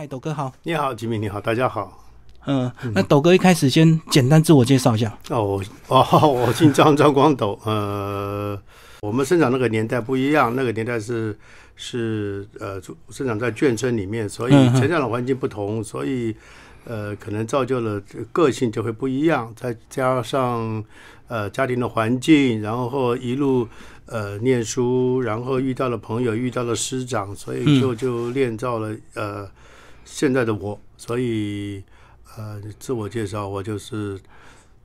嗨，斗哥好。你好，吉米，你好，大家好。嗯，那斗哥一开始先简单自我介绍一下。哦，哦，我姓张，张光斗。呃，我们生长那个年代不一样，那个年代是是呃，生长在眷村里面，所以成长的环境不同，所以呃，可能造就了个性就会不一样。再加上呃家庭的环境，然后一路呃念书，然后遇到了朋友，遇到了师长，所以就就练造了呃现在的我。所以呃，自我介绍，我就是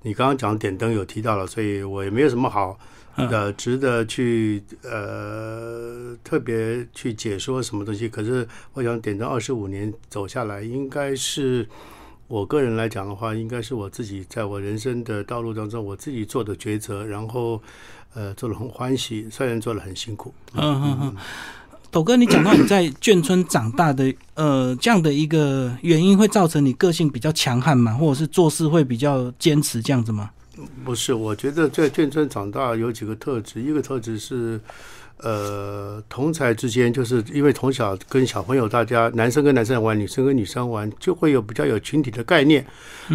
你刚刚讲点灯有提到了，所以我也没有什么好呃值得去呃特别去解说什么东西。可是我想点灯二十五年走下来，应该是我个人来讲的话，应该是我自己在我人生的道路当中我自己做的抉择，然后呃做的很欢喜，虽然做的很辛苦。嗯嗯嗯。斗哥，你讲到你在眷村长大的，呃，这样的一个原因会造成你个性比较强悍嘛？或者是做事会比较坚持这样子吗？不是，我觉得在眷村长大有几个特质，一个特质是。呃，同才之间，就是因为从小跟小朋友，大家男生跟男生玩，女生跟女生玩，就会有比较有群体的概念，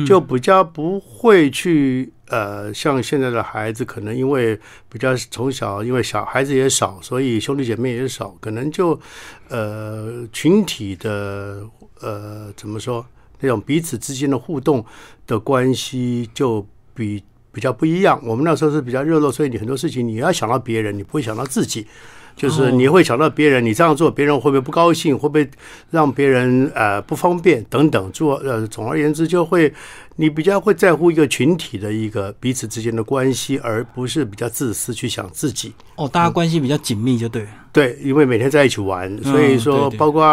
就比较不会去呃，像现在的孩子，可能因为比较从小，因为小孩子也少，所以兄弟姐妹也少，可能就呃群体的呃怎么说，那种彼此之间的互动的关系就比。比较不一样，我们那时候是比较热络，所以你很多事情你要想到别人，你不会想到自己，就是你会想到别人，你这样做别人会不会不高兴，会不会让别人呃不方便等等。做呃，总而言之，就会你比较会在乎一个群体的一个彼此之间的关系，而不是比较自私去想自己。哦，大家关系比较紧密，就对。对，因为每天在一起玩，所以说包括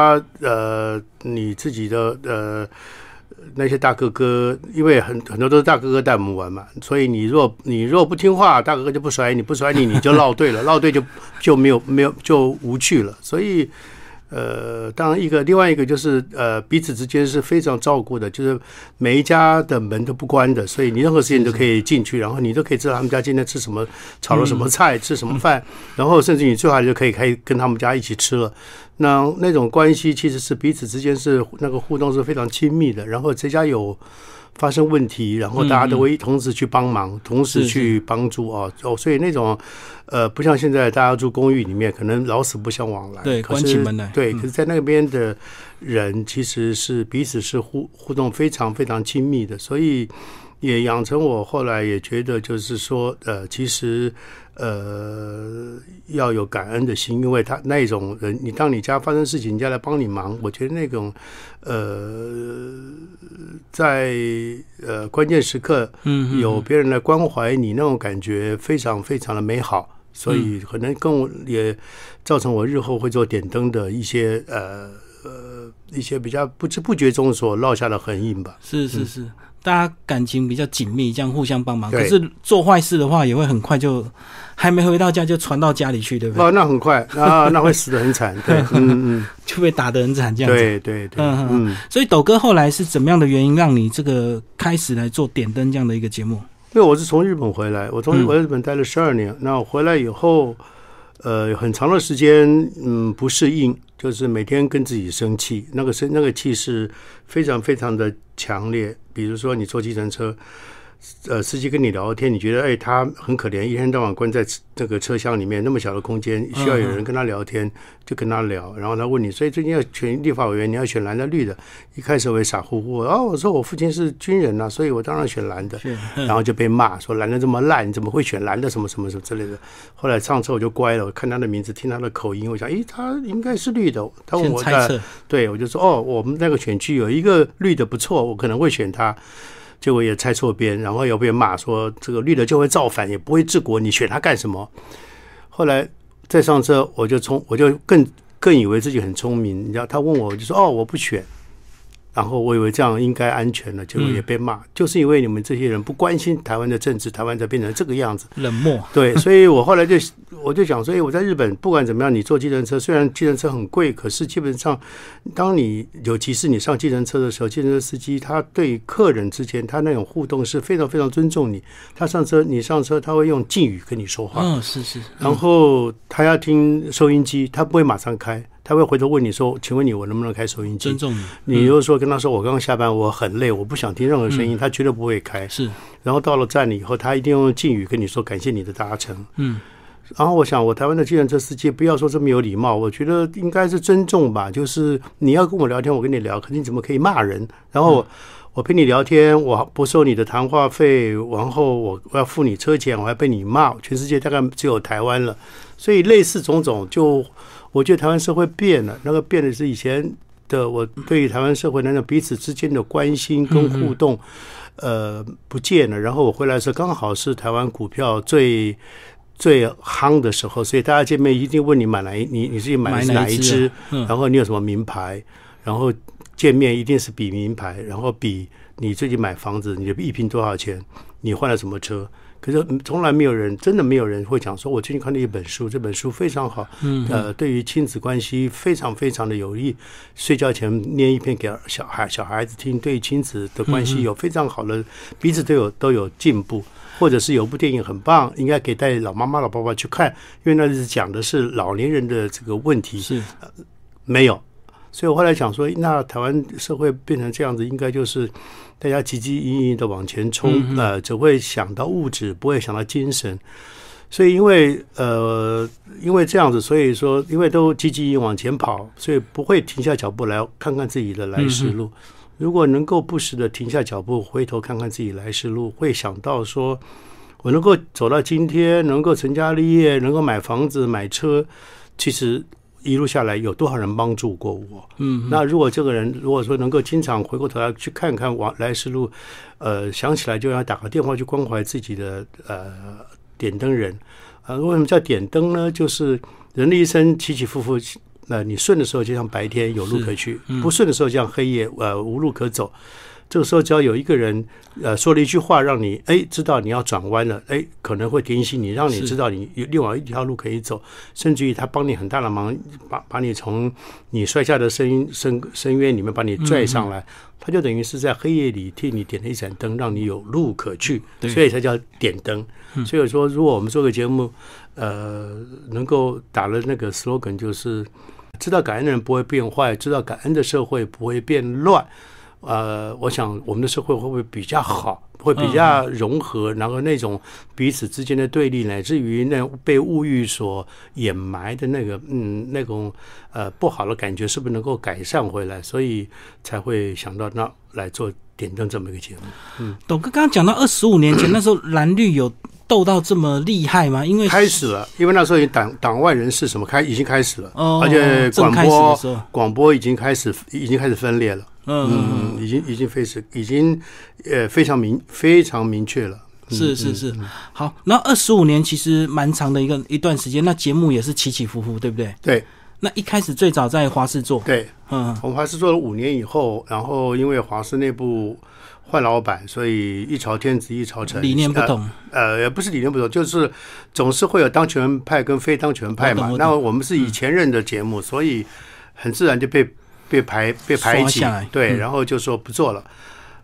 呃你自己的呃。那些大哥哥，因为很很多都是大哥哥带我们玩嘛，所以你若你若不听话，大哥哥就不甩你，不甩你你就 落队了，落队就就没有没有就无趣了，所以。呃，当然，一个另外一个就是呃，彼此之间是非常照顾的，就是每一家的门都不关的，所以你任何事情都可以进去，然后你都可以知道他们家今天吃什么，炒了什么菜，吃什么饭，然后甚至你最好就可以可以跟他们家一起吃了。那那种关系其实是彼此之间是那个互动是非常亲密的，然后这家有。发生问题，然后大家都会同时去帮忙，同时去帮助啊哦，所以那种呃，不像现在大家住公寓里面，可能老死不相往来，对，关起门来，对。可是，在那边的人其实是彼此是互互动非常非常亲密的，所以也养成我后来也觉得，就是说呃，其实。呃，要有感恩的心，因为他那种人，你当你家发生事情，人家来帮你忙，我觉得那种呃，在呃关键时刻，嗯，有别人来关怀你，那种感觉非常非常的美好，所以可能跟我也造成我日后会做点灯的一些呃呃一些比较不知不觉中所落下的痕印吧。是是是，大家感情比较紧密，这样互相帮忙。可是做坏事的话，也会很快就。还没回到家就传到家里去，对不对？哦，那很快啊，那会死的很惨，对，嗯嗯，就被打的很惨，这样子。对对对，嗯嗯。所以斗哥后来是怎么样的原因让你这个开始来做点灯这样的一个节目？因为我是从日本回来，我从我在日本待了十二年，那回来以后，呃，很长的时间，嗯，不适应，就是每天跟自己生气，那个生那个气是非常非常的强烈。比如说你坐计程车。呃，司机跟你聊天，你觉得哎，他很可怜，一天到晚关在这个车厢里面，那么小的空间，需要有人跟他聊天，就跟他聊。然后他问你，所以最近要选立法委员，你要选蓝的绿的？一开始我也傻乎乎，哦，我说我父亲是军人呐，所以我当然选蓝的。然后就被骂说蓝的这么烂，你怎么会选蓝的？什么什么什么之类的。后来上车我就乖了，我看他的名字，听他的口音，我想，哎，他应该是绿的。他问我的，对我就说，哦，我们那个选区有一个绿的不错，我可能会选他。结果也猜错边，然后又被骂说这个绿的就会造反，也不会治国，你选他干什么？后来再上车，我就冲，我就更更以为自己很聪明。你知道，他问我，我就说哦，我不选。然后我以为这样应该安全了，结果也被骂，就是因为你们这些人不关心台湾的政治，台湾才变成这个样子，冷漠。对，所以我后来就我就想，所以我在日本不管怎么样，你坐计程车，虽然计程车很贵，可是基本上，当你尤其是你上计程车的时候，计程车司机他对客人之间他那种互动是非常非常尊重你。他上车，你上车，他会用敬语跟你说话。嗯，是是。然后他要听收音机，他不会马上开。他会回头问你说：“请问你我能不能开收音机尊？”重你，你如果说跟他说：“我刚刚下班，我很累，我不想听任何声音。”他绝对不会开。是，然后到了站里以后，他一定用敬语跟你说：“感谢你的搭乘。”嗯，然后我想，我台湾的计程车司机不要说这么有礼貌，我觉得应该是尊重吧。就是你要跟我聊天，我跟你聊，可是你怎么可以骂人？然后我我陪你聊天，我不收你的谈话费，然后我我要付你车钱，我还被你骂。全世界大概只有台湾了，所以类似种种，就我觉得台湾社会变了。那个变的是以前的我对于台湾社会那种彼此之间的关心跟互动，呃，不见了。然后我回来的时候，刚好是台湾股票最。最夯的时候，所以大家见面一定问你买哪一，你你自己买哪一支，嗯然后你有什么名牌，然后见面一定是比名牌，然后比你最近买房子，你的一平多少钱，你换了什么车。可是嗯从来没有人，真的没有人会讲说，我最近看了一本书，这本书非常好，嗯呃，对于亲子关系非常非常的有益。睡觉前念一篇给小孩小孩子听，对亲子的关系有非常好的，彼此都有都有进步。或者是有部电影很棒，应该给带老妈妈、老爸爸去看，因为那是讲的是老年人的这个问题。是，没有，所以我后来想说，那台湾社会变成这样子，应该就是大家汲汲营营的往前冲，呃，只会想到物质，不会想到精神。所以因为呃，因为这样子，所以说因为都积极往前跑，所以不会停下脚步来看看自己的来时路。如果能够不时的停下脚步，回头看看自己来时路，会想到说，我能够走到今天，能够成家立业，能够买房子、买车，其实一路下来有多少人帮助过我？嗯，那如果这个人如果说能够经常回过头来去看看往来时路，呃，想起来就要打个电话去关怀自己的呃点灯人。呃，为什么叫点灯呢？就是人的一生起起伏伏，那、你顺的时候就像白天有路可去，不顺的时候就像黑夜呃无路可走。这个时候只要有一个人呃说了一句话，让你哎知道你要转弯了，哎可能会提醒你，让你知道你有另外一条路可以走，甚至于他帮你很大的忙，把把你从你摔下的深深深渊里面把你拽上来，他就等于是在黑夜里替你点了一盏灯，让你有路可去，所以才叫点灯。所以说，如果我们做个节目，呃，能够打了那个 slogan，就是知道感恩的人不会变坏，知道感恩的社会不会变乱。呃，我想我们的社会会不会比较好，会比较融合，然后那种彼此之间的对立，乃至于那被物欲所掩埋的那个嗯那种呃不好的感觉，是不是能够改善回来？所以才会想到那来做点灯这么一个节目。嗯董哥刚刚讲到二十五年前那时候蓝绿有斗到这么厉害吗？因为开始了，因为那时候党党外人士什么开已经开始了，哦，而且广播广播已经开始已经开始分裂了。嗯已经已经非是已经呃非常明非常明确了。嗯是是是，好，那二十五年其实蛮长的一个一段时间，那节目也是起起伏伏，对不对？对。那一开始最早在华视做，对，嗯，我们华视做了五年以后，然后因为华视内部换老板，所以一朝天子一朝臣，理念不同，呃，也不是理念不同，就是总是会有当权派跟非当权派嘛。那我们是以前任的节目，所以很自然就被被排被排挤对，嗯然后就说不做了。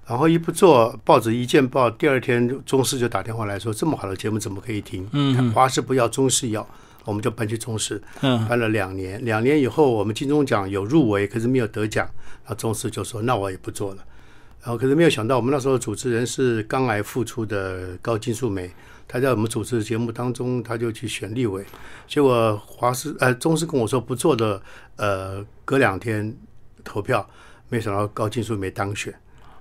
然后一不做，报纸一见报，第二天中视就打电话来说，这么好的节目怎么可以停？嗯嗯华视不要，中视要，我们就搬去中视，嗯搬了两年。两年以后，我们金钟奖有入围，可是没有得奖，然后中视就说那我也不做了。然后可是没有想到，我们那时候主持人是肝癌复出的高金素梅，她在我们主持的节目当中，她就去选立委，结果华视呃中视跟我说不做的，呃隔两天投票，没想到高金素梅当选。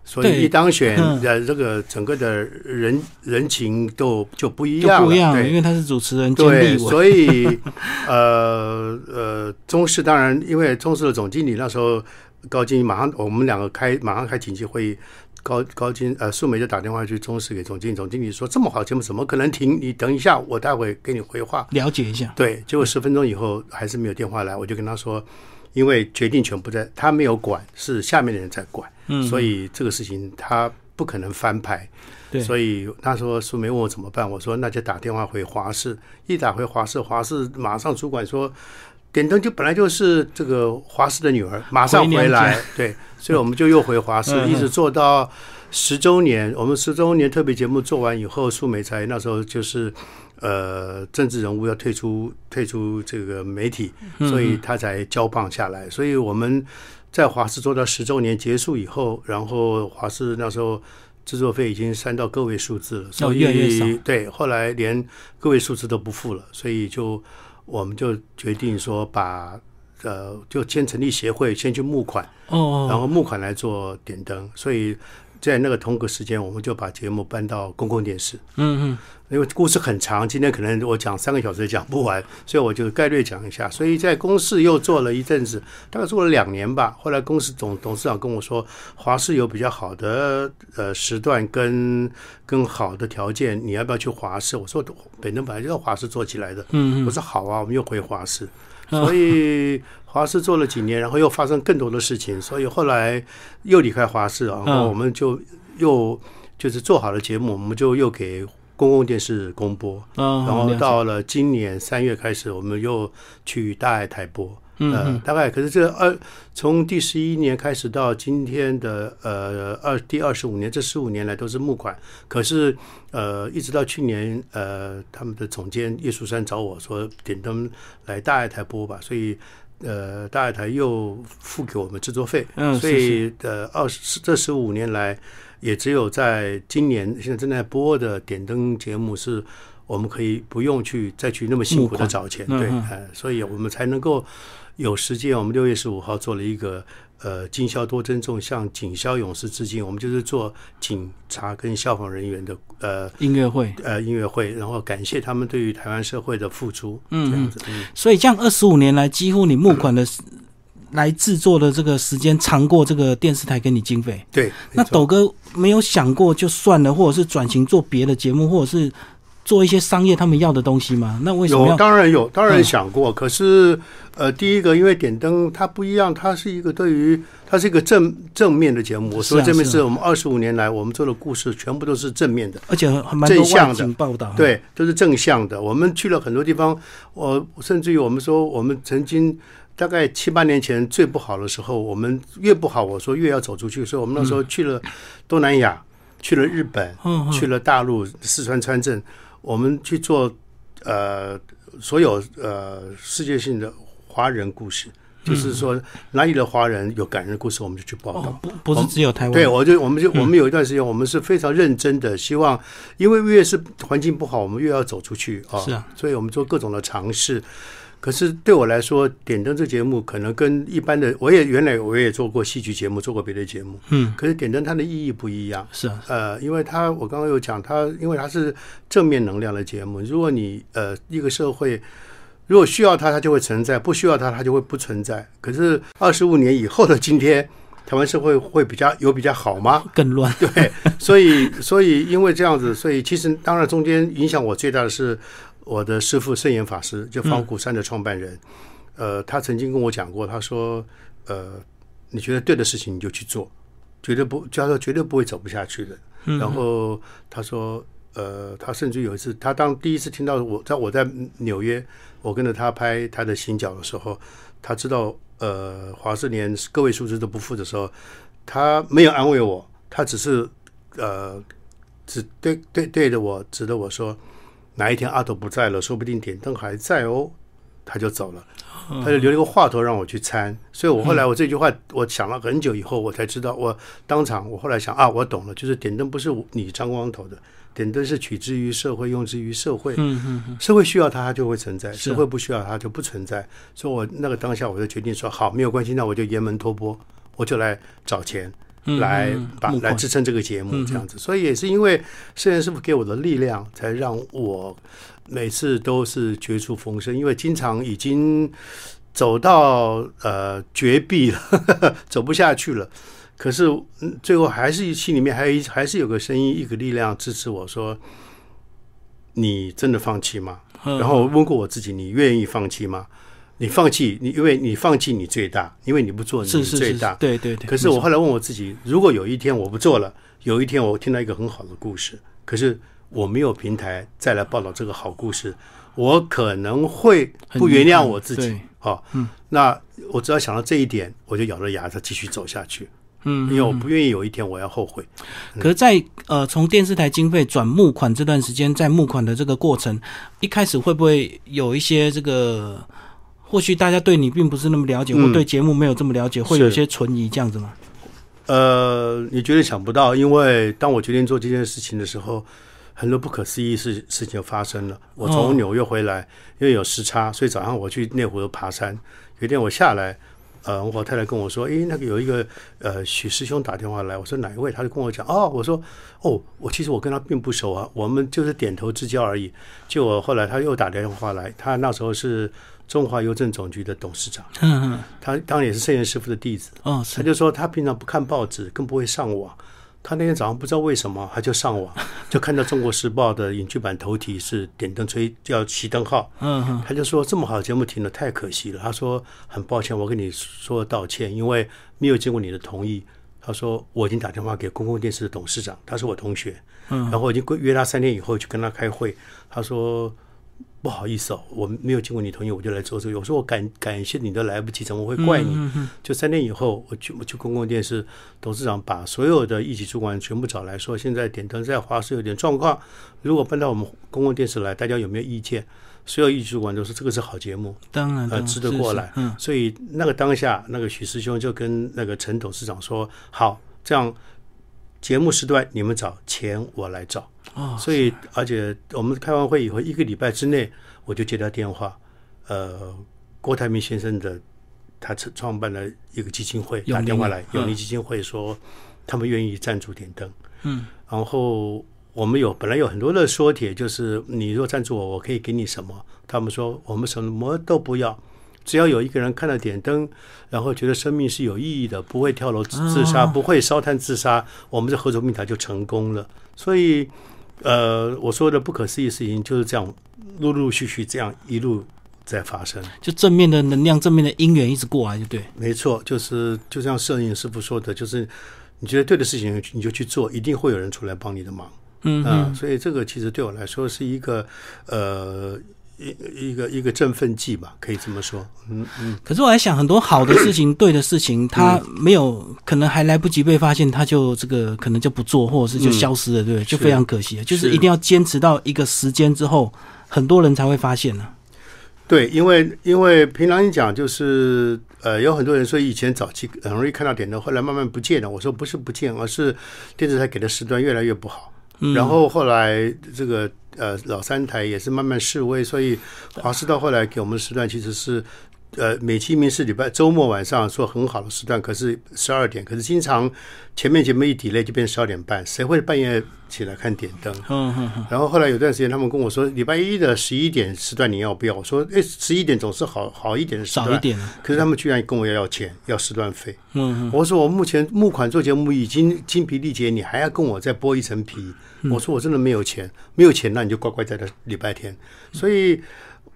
所以一当选，嗯呃，这个整个的人人情都就不一就样了，不一样，对因为他是主持人兼对，所以 呃呃，中视当然，因为中视的总经理那时候高金马上我们两个开马上开紧急会议，高高金呃素梅就打电话去中视给总经理，总经理说这么好的节目怎么可能停？你等一下，我待会给你回话。了解一下，对，结果十分钟以后还是没有电话来，我就跟他说，因为决定权不在他没有管，是下面的人在管，嗯，所以这个事情他不可能翻牌。对，所以那时候苏梅问我怎么办，我说那就打电话回华视，一打回华视，华视马上主管说，点灯就本来就是这个华视的女儿，马上回来，对，所以我们就又回华视，一直做到十周年。我们十周年特别节目做完以后，苏梅才那时候就是呃政治人物要退出退出这个媒体，所以他才交棒下来。所以我们在华视做到十周年结束以后，然后华视那时候制作费已经删到个位数字了，所以对，后来连个位数字都不付了，所以就我们就决定说把呃就先成立协会，先去募款。哦哦，然后募款来做点灯，所以在那个同个时间，我们就把节目搬到公共电视。嗯嗯，因为故事很长，今天可能我讲三个小时也讲不完，所以我就概略讲一下。所以在公司又做了一阵子，大概做了两年吧。后来公司总董事长跟我说，华视有比较好的呃时段跟跟好的条件，你要不要去华视？我说北灯本来就在华视做起来的。嗯嗯我说好啊，我们又回华视。所以华视做了几年，然后又发生更多的事情，所以后来又离开华视，然后我们就又就是做好了节目，我们就又给公共电视公播，嗯，然后到了今年三月开始，我们又去大爱台播。嗯呃，大概可是这二从第十一年开始到今天的呃二第二十五年，这十五年来都是募款。可是呃，一直到去年呃，他们的总监叶树山找我说点灯来大爱台播吧，所以呃，大爱台又付给我们制作费。嗯所以呃，二十这十五年来，也只有在今年现在正在播的点灯节目是。我们可以不用去再去那么辛苦的找钱，嗯对，嗯呃，所以我们才能够有时间。我们六月十五号做了一个呃，今宵多珍重，向警消勇士致敬。我们就是做警察跟消防人员的呃音乐会。呃音乐会，然后感谢他们对于台湾社会的付出，嗯这样子。嗯，所以这样二十五年来，几乎你募款的来制作的这个时间长过这个电视台给你经费。对。那斗哥没有想过就算了，或者是转型做别的节目，或者是做一些商业他们要的东西吗？那为什么有，当然有，当然嗯想过。可是，呃，第一个，因为点灯它不一样，它是一个对于它是一个正正面的节目。我说这边是啊正面是我们二十五年来我们做的故事全部都是正面的。而且很蛮正向的报道。，对，都是正向的。我们去了很多地方，我甚至于我们说，我们曾经大概七八年前最不好的时候，我们越不好，我说越要走出去。所以我们那时候去了东南亚，去了日本，去了大陆四川川镇，我们去做呃所有呃世界性的华人故事。就是说，哪里的华人有感人的故事，我们就去报道。哦，不不是只有台湾。对，我就我们就我们有一段时间，我们是非常认真的，希望，因为越是环境不好，我们越要走出去啊。是啊，所以我们做各种的尝试。可是对我来说，点灯这节目可能跟一般的，我也原来我也做过戏剧节目，做过别的节目。嗯，可是点灯它的意义不一样。是啊，呃，因为它我刚刚有讲，它因为它是正面能量的节目，如果你呃一个社会如果需要它，它就会存在；不需要它，它就会不存在。可是二十五年以后的今天，台湾社会会比较有比较好吗？更乱。对，所以 所以因为这样子，所以其实当然中间影响我最大的是我的师傅圣严法师，就方古山的创办人。呃，他曾经跟我讲过，他说：“呃，你觉得对的事情你就去做，绝对不，他说绝对不会走不下去的。”然后他说：“呃，他甚至有一次，他当第一次听到我在我在纽约，我跟着他拍他的行脚的时候，他知道呃华氏连个位数字都不付的时候，他没有安慰我，他只是呃只对对对着我指着我说，哪一天阿斗不在了，说不定点灯还在哦，他就走了。他就留了一个话头让我去参，所以我后来我这句话我想了很久以后，我才知道，我当场我后来想啊，我懂了，就是点灯不是你张光头的，点灯是取之于社会，用之于社会，社会需要它，它就会存在；社会不需要它，就不存在。所以我那个当下我就决定说，好，没有关系，那我就沿门托钵，我就来找钱。嗯来把来支撑这个节目这样子，所以也是因为圣严师傅给我的力量，才让我每次都是绝处逢生。因为经常已经走到呃绝壁了，走不下去了，可是嗯最后还是心里面还有一还是有个声音，一个力量支持我说：“你真的放弃吗？”嗯然后问过我自己：“你愿意放弃吗？”你放弃，你因为你放弃你最大，因为你不做你是最大，。对对对。可是我后来问我自己，如果有一天我不做了，有一天我听到一个很好的故事，可是我没有平台再来报道这个好故事，我可能会不原谅我自己对。好、嗯，那我只要想到这一点，我就咬着牙再继续走下去。嗯，因为我不愿意有一天我要后悔。可是在，呃从电视台经费转募款这段时间，在募款的这个过程，一开始会不会有一些这个，或许大家对你并不是那么了解，嗯或对节目没有这么了解，会有一些存疑这样子吗？呃，你绝对想不到，因为当我决定做这件事情的时候，很多不可思议事事情就发生了。我哦从纽约回来，因为有时差，所以早上我去内湖爬山。有一天我下来，呃，我太太跟我说：“诶，那个有一个呃许师兄打电话来。”我说：“哪一位？”他就跟我讲：“哦，我说哦，我其实我跟他并不熟啊，我们就是点头之交而已。”结果后来他又打电话来，他那时候是中华邮政总局的董事长，嗯嗯，他当然也是圣严师傅的弟子。哦，他就说他平常不看报纸，更不会上网。他那天早上不知道为什么，他就上网，就看到《中国时报》的影剧版头题是点灯吹叫熄灯号，嗯嗯，他就说这么好的节目停了，太可惜了。他说很抱歉，我跟你说道歉，因为没有经过你的同意。他说我已经打电话给公共电视的董事长，他是我同学，嗯然后我已经约他三天以后去跟他开会。他说不好意思哦，我没有经过你同意，我就来做这个。我说我感感谢你都来不及，怎么会怪你？就三天以后，我去我去公共电视，董事长把所有的一级主管全部找来说，现在点灯在华视有点状况，如果搬到我们公共电视来，大家有没有意见？所有一级主管都说这个是好节目，当然，当呃，值得过来。嗯，所以那个当下，那个许师兄就跟那个陈董事长说：“好，这样节目时段你们找，钱我来找。”哦，所以，而且我们开完会以后，一个礼拜之内，我就接到电话，呃，郭台铭先生的他创创办了一个基金会，打电话来，嗯永利基金会说他们愿意赞助点灯，嗯，然后我们有本来有很多的说帖，就是你若赞助我，我可以给你什么？他们说我们什么都不要，只要有一个人看到点灯，然后觉得生命是有意义的，不会跳楼自自杀，哦不会烧炭自杀，我们这合作平台就成功了。所以，呃，我说的不可思议事情就是这样，陆陆续续这样一路在发生。就正面的能量、正面的因缘一直过来，就对。没错，就是就像摄影师傅说的，就是你觉得对的事情你就去做，一定会有人出来帮你的忙。嗯啊、嗯，所以这个其实对我来说是一个呃一一个一个振奋剂吧，可以这么说。嗯嗯，可是我还想，很多好的事情、对的事情，他没有可能还来不及被发现，他就这个可能就不做，或者是就消失了，对不对？就非常可惜了。就是是一定要坚持到一个时间之后，很多人才会发现呢。对，因为因为平常你讲就是呃，有很多人说以前早期很容易看到点灯，后来慢慢不见了。我说不是不见，而是电视台给的时段越来越不好。嗯然后后来这个呃老三台也是慢慢示威，所以华视到后来给我们的时段其实是呃美其名是礼拜周末晚上说很好的时段，可是十二点，可是经常前面节目一 delay 就变十二点半，谁会半夜起来看点灯？嗯嗯嗯，然后后来有段时间，他们跟我说，礼拜一的十一点时段你要不要？我说，哎，十一点总是好好一点的时段。少一点。可是他们居然跟我要要钱，要时段费。嗯嗯，我说我目前募款做节目已经精疲力竭，你还要跟我再剥一层皮？嗯我说我真的没有钱，没有钱，那你就乖乖在这礼拜天。所以，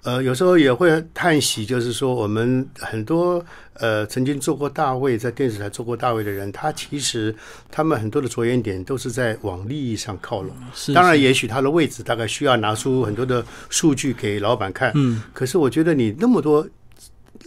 呃，有时候也会叹息，就是说我们很多呃曾经做过大卫，在电视台做过大卫的人，他其实他们很多的着眼点都是在往利益上靠拢。当然，也许他的位置大概需要拿出很多的数据给老板看。嗯，可是我觉得你那么多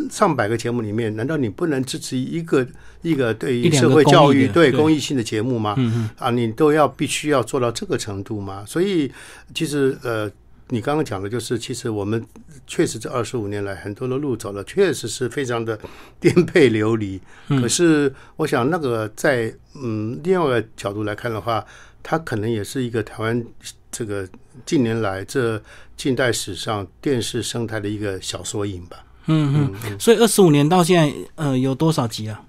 上百个节目里面，难道你不能支持一个一个对于社会教育、公对对公益性的节目吗？啊，你都要必须要做到这个程度吗？所以其实呃，你刚刚讲的就是，其实我们确实这二十五年来很多的路走了，确实是非常的颠沛流离。嗯可是我想那个在嗯另外一个角度来看的话，它可能也是一个台湾这个近年来这近代史上电视生态的一个小缩影吧。嗯嗯，所以二十五年到现在，呃，有多少集啊？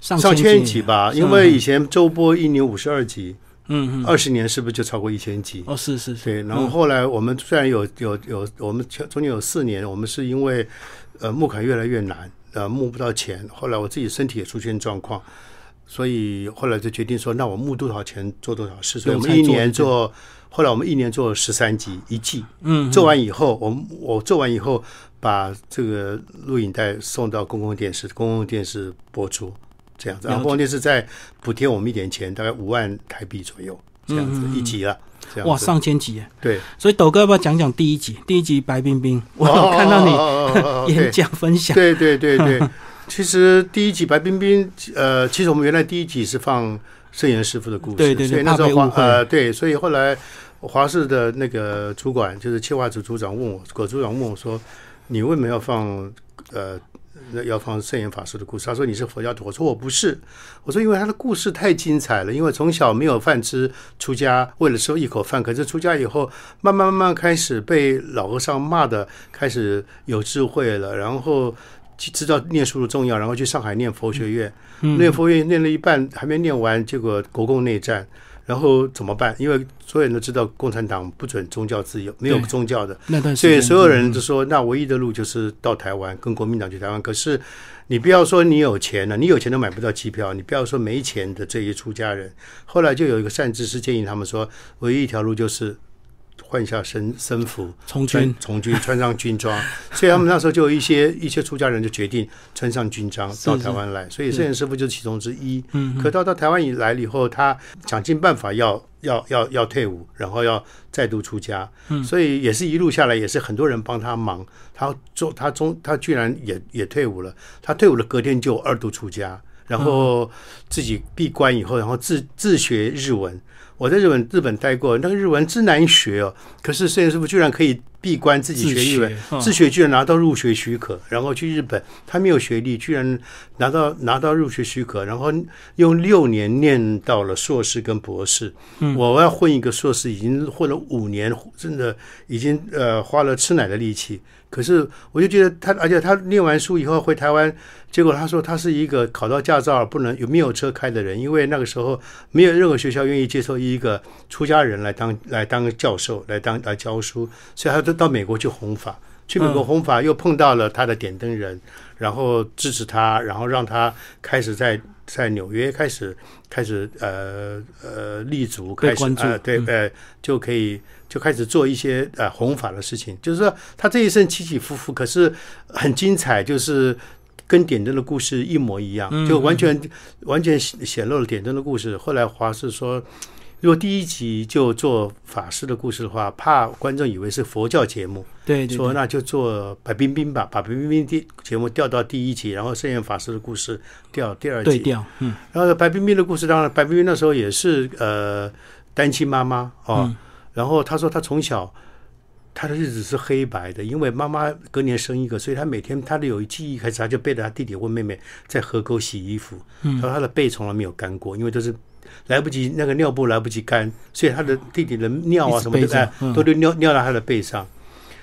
上上千集集。吧，因为以前周播一年五十二集，嗯嗯，二十年是不是就超过一千集？哦，是是是，对，然后后来我们虽然有有有，我们中间有四年，我们是因为呃募款越来越难，呃募不到钱，后来我自己身体也出现状况，所以后来就决定说，那我募多少钱做多少事，所以我们一年做，后来我们一年做十三集一季，嗯，做完以后，我们我做完以后，把这个录影带送到公共电视，公共电视播出，这样子。然后公共电视再补贴我们一点钱，大概五万台币左右，这样子一集了。哇，上千集耶！对，所以斗哥要不要讲讲第一集？第一集白冰冰，我有哦看到你演讲分享，对对对对，其实第一集白冰冰，呃，其实我们原来第一集是放圣严师傅的故事，对对对所以那时候呃对，所以后来华视的那个主管就是企划组组长问我，葛组长问我说，你为什么要放呃？那要放圣严法师的故事，他说你是佛教徒，我说我不是，我说因为他的故事太精彩了，因为从小没有饭吃，出家为了吃一口饭，可是出家以后，慢慢慢慢开始被老和尚骂的，开始有智慧了，然后知道念书的重要，然后去上海念佛学院，念佛学院念了一半还没念完，结果国共内战。然后怎么办？因为所有人都知道共产党不准宗教自由，没有宗教的，所以间，所有人都说，那唯一的路就是到台湾，跟国民党去台湾。可是你不要说你有钱了，你有钱都买不到机票，你不要说没钱的这些出家人。后来就有一个善知识建议他们说，唯一一条路就是换下身身服，从穿军从军 穿上军装，所以他们那时候就有一些一些出家人就决定穿上军装到台湾来，所以圣严师傅就是其中之一。嗯，可到到台湾以来了以后，他想尽办法要要要要退伍，然后要再度出家，嗯。所以也是一路下来，也是很多人帮他忙。他中他中他居然也也退伍了，他退伍了隔天就二度出家，然后自己闭关以后，然后自自学日文。我在日本日本待过，那个日文之难学哦。可是摄影师傅居然可以闭关自己学日文，自学居然拿到入学许可，然后去日本，他没有学历，居然拿到拿到入学许可，然后用六年念到了硕士跟博士。嗯我要混一个硕士，已经混了五年，真的已经呃花了吃奶的力气。可是我就觉得他，而且他念完书以后回台湾，结果他说他是一个考到驾照不能有没有车开的人，因为那个时候没有任何学校愿意接受一个出家人来当来当教授来当来教书，所以他就到美国去弘法。去美国弘法，又碰到了他的点灯人，然后支持他，然后让他开始在在纽约开始开始呃呃立足，开始被关注呃对就可以就开始做一些呃弘法的事情。就是说他这一生起起伏伏，可是很精彩，就是跟点灯的故事一模一样，嗯就完全完全显显露了点灯的故事。后来华氏说。如果第一集就做法师的故事的话，怕观众以为是佛教节目，对对对，说那就做白冰冰吧，把白冰冰第节目调到第一集，然后圣严法师的故事调第二集。对调，嗯然后白冰冰的故事，当然白冰冰那时候也是呃单亲妈妈哦，嗯然后他说他从小。他的日子是黑白的，因为妈妈隔年生一个，所以他每天他的有记忆开始，他就背着他弟弟或妹妹在河沟洗衣服。嗯她说他的背从来没有干过，因为都是来不及那个尿布来不及干，所以他的弟弟的尿啊什么的背着哎嗯都都尿尿到他的背上。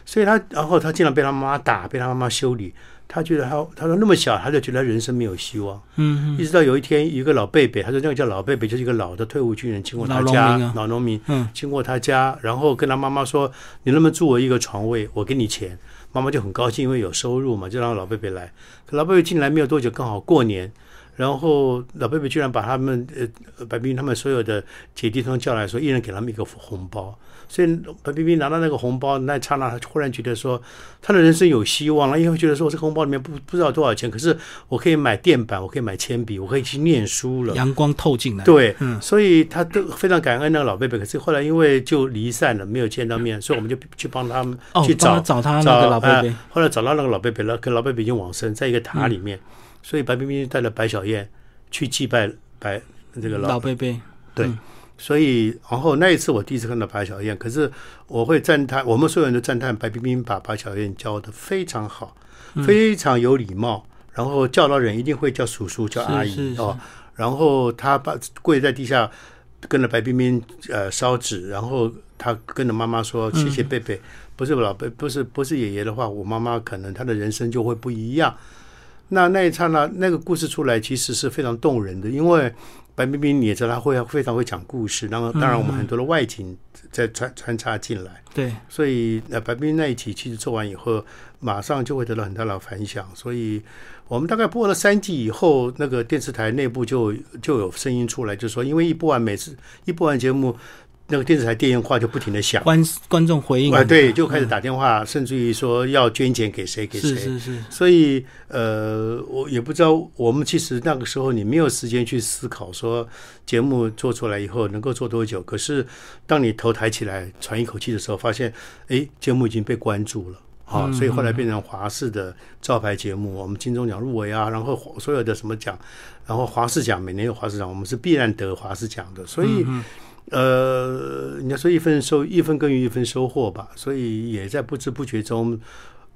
所以他，然后他经常被他妈妈打，被他妈妈修理。他觉得他，他说那么小，他就觉得人生没有希望。嗯一直到有一天，有一个老贝贝，他说那个叫老贝贝，就是一个老的退伍军人，经过他老家，老农民，嗯经过他家，然后跟他妈妈说：“你能不能住我一个床位？我给你钱。”妈妈就很高兴，因为有收入嘛，就让老贝贝来。可老贝贝进来没有多久，刚好过年，然后老贝贝居然把他们呃白冰冰他们所有的姐弟通叫来说，一人给他们一个红包。所以白冰冰拿到那个红包那一刹那，他忽然觉得说，他的人生有希望了，因为觉得说，我这个红包里面不不知道多少钱，可是我可以买垫板，我可以买铅笔，我可以去念书了。阳光透进来，对，嗯。所以他都非常感恩那个老贝贝。可是后来因为就离散了，没有见到面，所以我们就去帮他们哦去，找找他那找个老贝贝。呃，后来找到那个老贝贝了，可老贝贝已经往生，在一个塔里面，所以白冰冰带了白小燕去祭拜白这个老老贝贝，对。嗯所以，然后那一次我第一次看到白小燕，可是我会赞叹，我们所有人都赞叹白冰冰把白小燕教的非常好，嗯。非常有礼貌，然后叫到人一定会叫叔叔、叫阿姨哦，然后他把跪在地下跟着白冰冰呃烧纸，然后他跟着妈妈说谢谢贝贝，不是老贝，不是不是爷爷的话，我妈妈可能她的人生就会不一样。那那一刹那，那个故事出来，其实是非常动人的，因为白冰冰你也知道，他会非常会讲故事，然后当然我们很多的外景在穿穿插进来，对，所以呃白冰冰那一集其实做完以后，马上就会得到很大的反响，所以我们大概播了三季以后，那个电视台内部就就有声音出来，就说因为一播完每次一播完节目，那个电视台电话就不停的响。观观众回应啊，对，就开始打电话，甚至于说要捐钱给谁给谁。是是是，所以呃，我也不知道，我们其实那个时候你没有时间去思考说节目做出来以后能够做多久。可是当你头抬起来喘一口气的时候，发现哎，节目已经被关注了。啊，所以后来变成华视的招牌节目。我们金钟奖入围啊，然后所有的什么奖，然后华视奖每年有华视奖，我们是必然得华视奖的。所以，呃，你要说一分收一分耕耘一分收获吧，所以也在不知不觉中。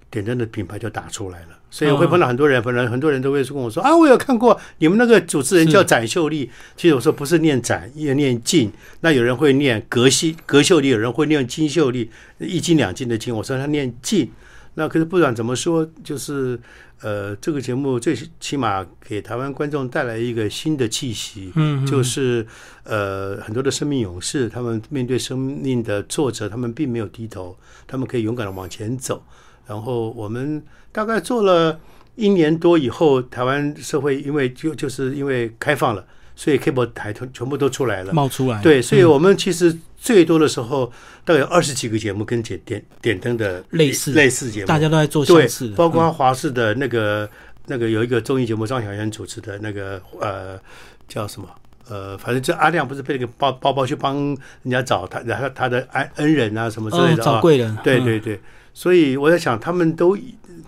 点灯的品牌就打出来了，所以我会碰到很多人，可能很多人都会跟我说啊，我有看过你们那个主持人叫展秀丽。其实我说不是念展，也念静。那有人会念格西格秀丽，有人会念金秀丽，一斤两斤的金。我说他念静。那可是不管怎么说，就是呃，这个节目最起码给台湾观众带来一个新的气息。嗯，就是呃，很多的生命勇士，他们面对生命的挫折，他们并没有低头，他们可以勇敢的往前走。然后我们大概做了一年多以后，台湾社会因为就就是因为开放了，所以 cable 台全全部都出来了，冒出来。对，所以我们其实最多的时候大概有二十几个节目跟点点点灯的类似。类似节目，大家都在做相似的，包括华视的那个那个有一个综艺节目，张小燕主持的那个呃叫什么？呃，反正就阿亮不是被那个包包包去帮人家找他然后他的恩恩人啊什么之类的找贵人，对对对。所以我在想，他们都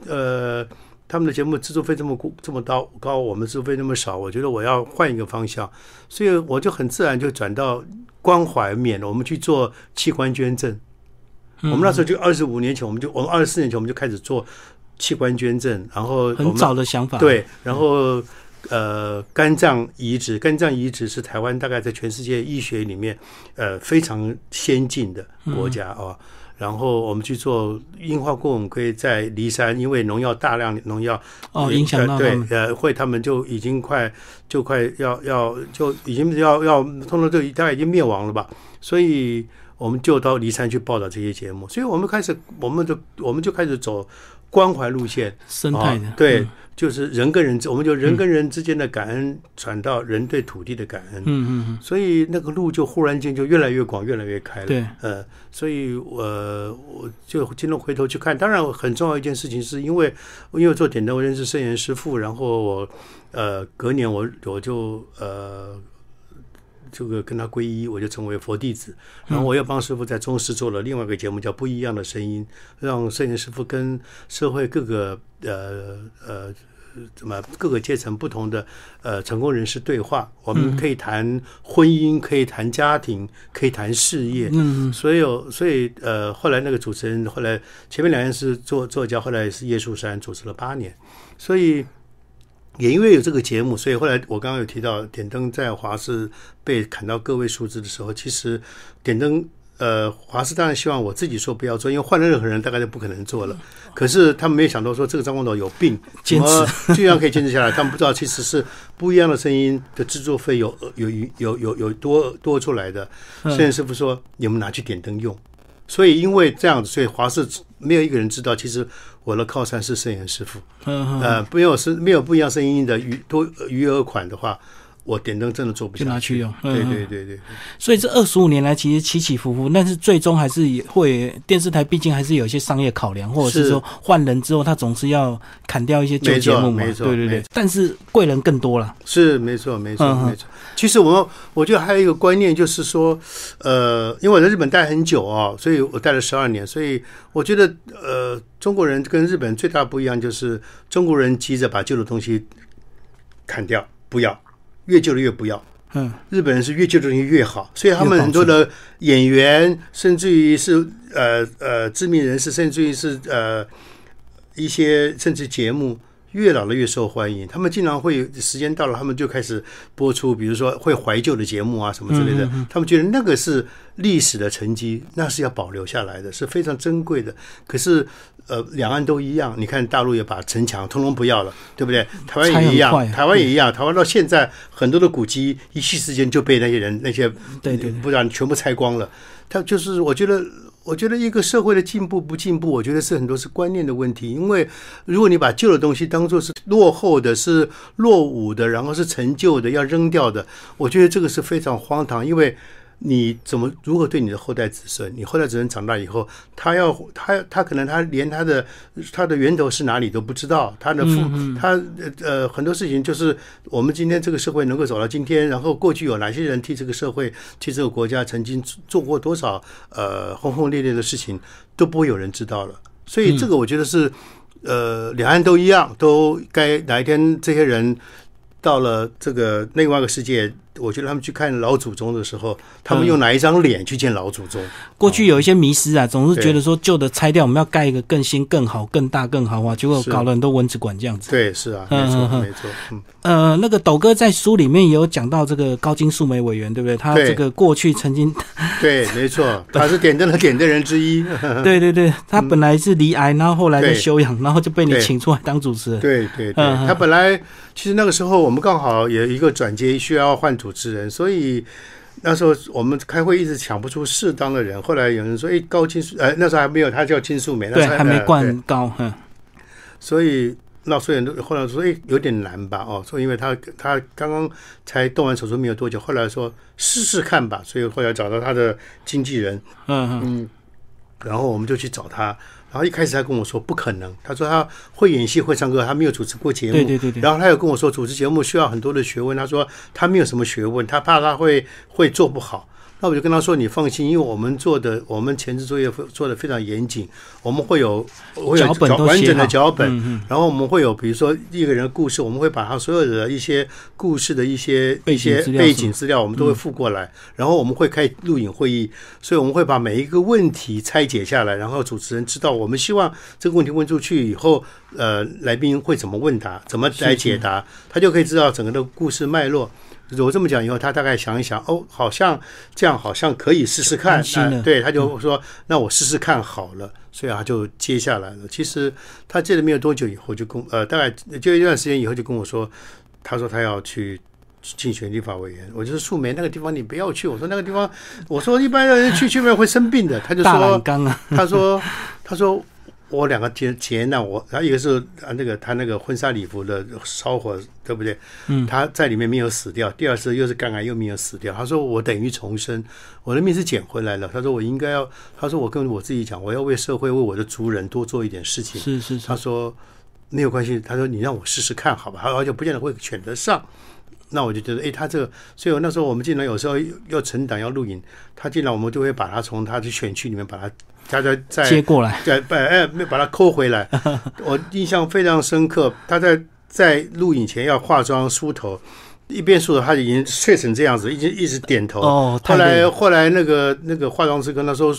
呃，他们的节目制作费这么这么高高，我们制作费那么少，我觉得我要换一个方向，所以我就很自然就转到关怀面了。我们去做器官捐赠，我们那时候就二十五年前，我们就我们二十四年前我们就开始做器官捐赠，然后很早的想法对，然后呃，肝脏移植，肝脏移植是台湾大概在全世界医学里面呃非常先进的国家啊。然后我们去做硬化过可以在骊山，因为农药大量农药哦影响到对呃会他们就已经快就快要要就已经要要通通这大概已经灭亡了吧，所以我们就到骊山去报道这些节目，所以我们开始我们就我们就开始走关怀路线，生态的对。就是人跟人之，我们就人跟人之间的感恩传到人对土地的感恩，嗯嗯嗯，所以那个路就忽然间就越来越广，越来越开了。对，呃，所以我我就今天回头去看，当然很重要一件事情，是因为因为做点灯，我认识圣严师傅，然后我呃隔年我我就呃。这个跟他皈依，我就成为佛弟子。然后我又帮师傅在中视做了另外一个节目，叫《不一样的声音》，让摄影师傅跟社会各个呃呃怎么各个阶层不同的呃成功人士对话。我们可以谈婚姻，可以谈家庭，可以谈事业。嗯，所以所以呃，后来那个主持人后来前面两年是作作家，后来是叶树山主持了八年，所以。也因为有这个节目，所以后来我刚刚有提到点灯在华视被砍到个位数字的时候，其实点灯呃华视当然希望我自己说不要做，因为换了任何人大概就不可能做了。可是他们没有想到说这个张光斗有病，坚持居然可以坚持下来。他们不知道其实是不一样的声音的制作费有有有有有多多出来的。摄影师傅说你们拿去点灯用，所以因为这样子，所以华视没有一个人知道其实。我的靠山是圣严师傅，呃，没有是没有不一样声音的余多余额款的话，我点灯真的做不下去。拿去用，对对对对。所以这二十五年来，其实起起伏伏，但是最终还是会电视台，毕竟还是有一些商业考量，或者是说换人之后，他总是要砍掉一些旧节目嘛。对对对。但是贵人更多了。是没错，没错，没错。其实我我觉得还有一个观念，就是说，呃，因为我在日本待很久啊，所以我待了十二年，所以我觉得，呃，中国人跟日本人最大不一样，就是中国人急着把旧的东西砍掉，不要越旧的越不要。嗯，日本人是越旧的东西越好，所以他们很多的演员，甚至于是呃呃知名人士，甚至于是呃一些甚至节目。越老了越受欢迎，他们经常会时间到了，他们就开始播出，比如说会怀旧的节目啊什么之类的。他们觉得那个是历史的沉积，那是要保留下来的，是非常珍贵的。可是，呃，两岸都一样，你看大陆也把城墙通通不要了，对不对？台湾也一样，台湾也一样，台湾到现在很多的古迹一夕之间就被那些人那些对对，不然全部拆光了。他就是我觉得。我觉得一个社会的进步不进步，我觉得是很多是观念的问题。因为如果你把旧的东西当做是落后的、是落伍的，然后是陈旧的要扔掉的，我觉得这个是非常荒唐。因为你怎么如何对你的后代子孙？你后代子孙长大以后，他要他他可能他连他的他的源头是哪里都不知道。他的父他呃很多事情就是我们今天这个社会能够走到今天，然后过去有哪些人替这个社会替这个国家曾经做过多少呃轰轰烈烈的事情，都不会有人知道了。所以这个我觉得是，呃，两岸都一样，都该哪一天这些人到了这个另外一个世界。我觉得他们去看老祖宗的时候，他们用哪一张脸去见老祖宗？过去有一些迷失啊，总是觉得说旧的拆掉，我们要盖一个更新、更好、更大、更豪华，结果搞了很多蚊子馆这样子。对，是啊，没错，没错。嗯，呃，那个斗哥在书里面也有讲到这个高金素梅委员，对不对？他这个过去曾经，对，没错，他是点灯的点灯人之一。对对对，他本来是离癌，然后后来在休养，然后就被你请出来当主持人。对对对，他本来其实那个时候我们刚好有一个转接需要换主持人，所以。那时候我们开会一直抢不出适当的人，后来有人说：“哎，高金素，呃，那时候还没有，他叫金素梅，对，还没冠高，嗯。”所以那所有人都后来说：“哎，有点难吧？”哦，说因为他他刚刚才动完手术没有多久，后来说试试看吧，所以后来找到他的经纪人，嗯嗯，然后我们就去找他。然后一开始他跟我说不可能，他说他会演戏会唱歌，他没有主持过节目。对对对对。然后他又跟我说主持节目需要很多的学问，他说他没有什么学问，他怕他会会做不好。那我就跟他说：“你放心，因为我们做的，我们前置作业做的非常严谨，我们会有会有完整的脚本，然后我们会有比如说一个人的故事，我们会把他所有的一些故事的一些一些背景资料，我们都会附过来，然后我们会开录影会议，所以我们会把每一个问题拆解下来，然后主持人知道我们希望这个问题问出去以后，呃，来宾会怎么问答，怎么来解答，他就可以知道整个的故事脉络。”我这么讲以后，他大概想一想，哦，好像这样，好像可以试试看。对，他就说：“那我试试看好了。”所以他就接下来了。其实他接了没有多久以后，就跟呃，大概就一段时间以后，就跟我说：“他说他要去竞选立法委员。”我就是树梅那个地方，你不要去。我说那个地方，我说一般人去去那会生病的。他就说：“他说，他说。”我两个劫劫难，我然后一个是啊那个他那个婚纱礼服的烧火，对不对？嗯，他在里面没有死掉。第二次又是肝癌又没有死掉。他说我等于重生，我的命是捡回来了。他说我应该要，他说我跟我自己讲，我要为社会为我的族人多做一点事情。是是。他说没有关系，他说你让我试试看好吧，而且不见得会选择上。那我就觉得，哎，他这个，所以那时候我们进来有时候要成党要录影，他进来我们就会把他从他的选区里面把他。他在在接过来，对，把哎没把他抠回来。我印象非常深刻，他在在录影前要化妆梳头。一边说他已经睡成这样子，一直一直点头。哦，后来后来那个那个化妆师跟他说：“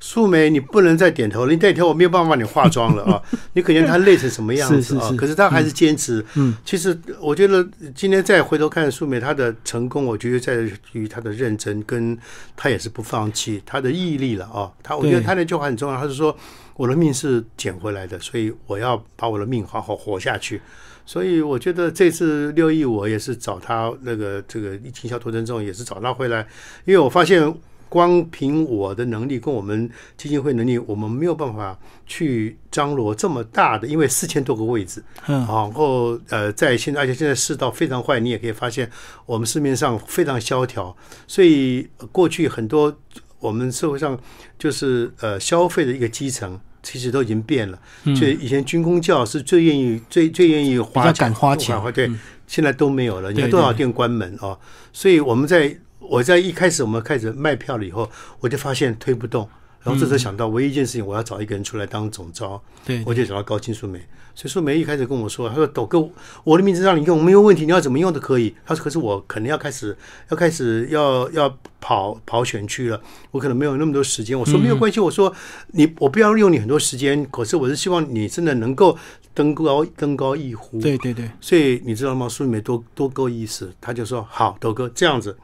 素梅，你不能再点头了，你点头我没有办法帮你化妆了啊！你可见他累成什么样子啊？可是他还是坚持。嗯，其实我觉得今天再回头看素梅，她的成功，我觉得在于她的认真，跟她也是不放弃，她的毅力了啊。她我觉得她那句话很重要，她是说我的命是捡回来的，所以我要把我的命好好活下去。”所以我觉得这次六一我也是找他那个这个经销投资中也是找他回来，因为我发现光凭我的能力跟我们基金会能力，我们没有办法去张罗这么大的，因为四千多个位置，嗯，然后呃，在现在而且现在世道非常坏，你也可以发现我们市面上非常萧条，所以过去很多我们社会上就是呃消费的一个基层。其实都已经变了，就以前军工教是最愿意、最最愿意花钱花钱，对，现在都没有了。你看多少店关门啊？所以我们在我在一开始我们开始卖票了以后，我就发现推不动。然后这时候想到，唯一一件事情，我要找一个人出来当总招。对，我就找到高金素梅。所以素梅一开始跟我说：“他说，斗哥，我的名字让你用没有问题，你要怎么用都可以。”他说：“可是我可能要开始，要开始要要跑跑选区了，我可能没有那么多时间。”我说：“没有关系。”我说：“你我不要用你很多时间，可是我是希望你真的能够登高登高一呼。”对对对。所以你知道吗？素梅多多够意思，他就说：“好，斗哥这样子，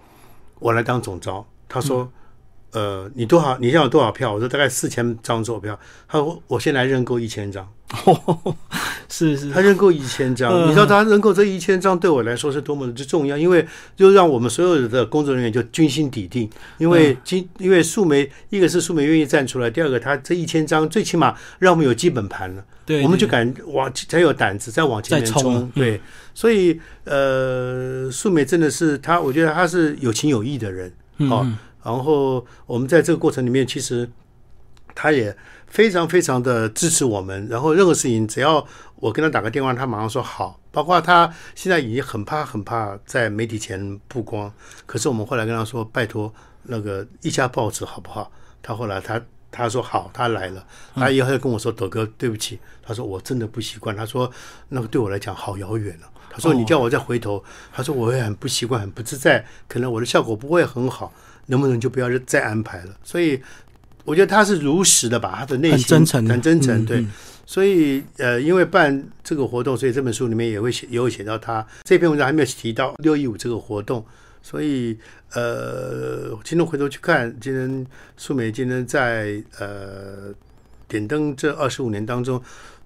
我来当总招。”他说。呃，你多少？你要有多少票？我说大概四千张坐票。他说我先来认购一千张。是是，他认购一千张。你知道他认购这一千张对我来说是多么的重要？因为就让我们所有的工作人员就军心抵定。因为今因为素梅，一个是素梅愿意站出来，第二个他这一千张最起码让我们有基本盘了。对，我们就敢往才有胆子再往前面冲。对，所以呃，素梅真的是他，我觉得他是有情有义的人。嗯。然后我们在这个过程里面，其实他也非常非常的支持我们。然后任何事情，只要我跟他打个电话，他马上说好。包括他现在已经很怕很怕在媒体前曝光，可是我们后来跟他说，拜托那个一家报纸好不好？他后来他他说好，他来了，他以后就跟我说：“斗哥，对不起。”他说：“我真的不习惯。”他说：“那个对我来讲好遥远了。”他说：“你叫我再回头。”他说：“我也很不习惯，很不自在，可能我的效果不会很好，能不能就不要再安排了？”所以我觉得他是如实的把他的内心很真诚很真诚，嗯对。所以呃，因为办这个活动，所以这本书里面也会写，也有写到他这篇文章还没有提到六一五这个活动，所以呃，今天回头去看，今天素美今天在呃点灯这二十五年当中，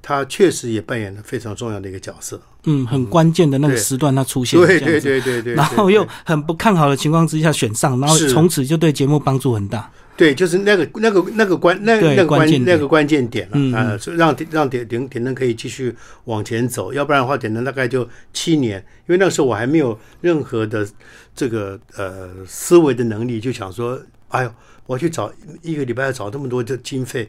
他确实也扮演了非常重要的一个角色。嗯，很关键的那个对。时段他出现，对对对对对，然后又很不看好的情况之下选上，然后是。从此就对节目帮助很大。对，就是那个那个那个关那对那个关那个关键点了嗯啊，让让点点点灯可以继续往前走，要不然的话，点灯大概就七年，因为那时候我还没有任何的这个呃思维的能力，就想说，哎呦，我要去找一个礼拜要找这么多的经费，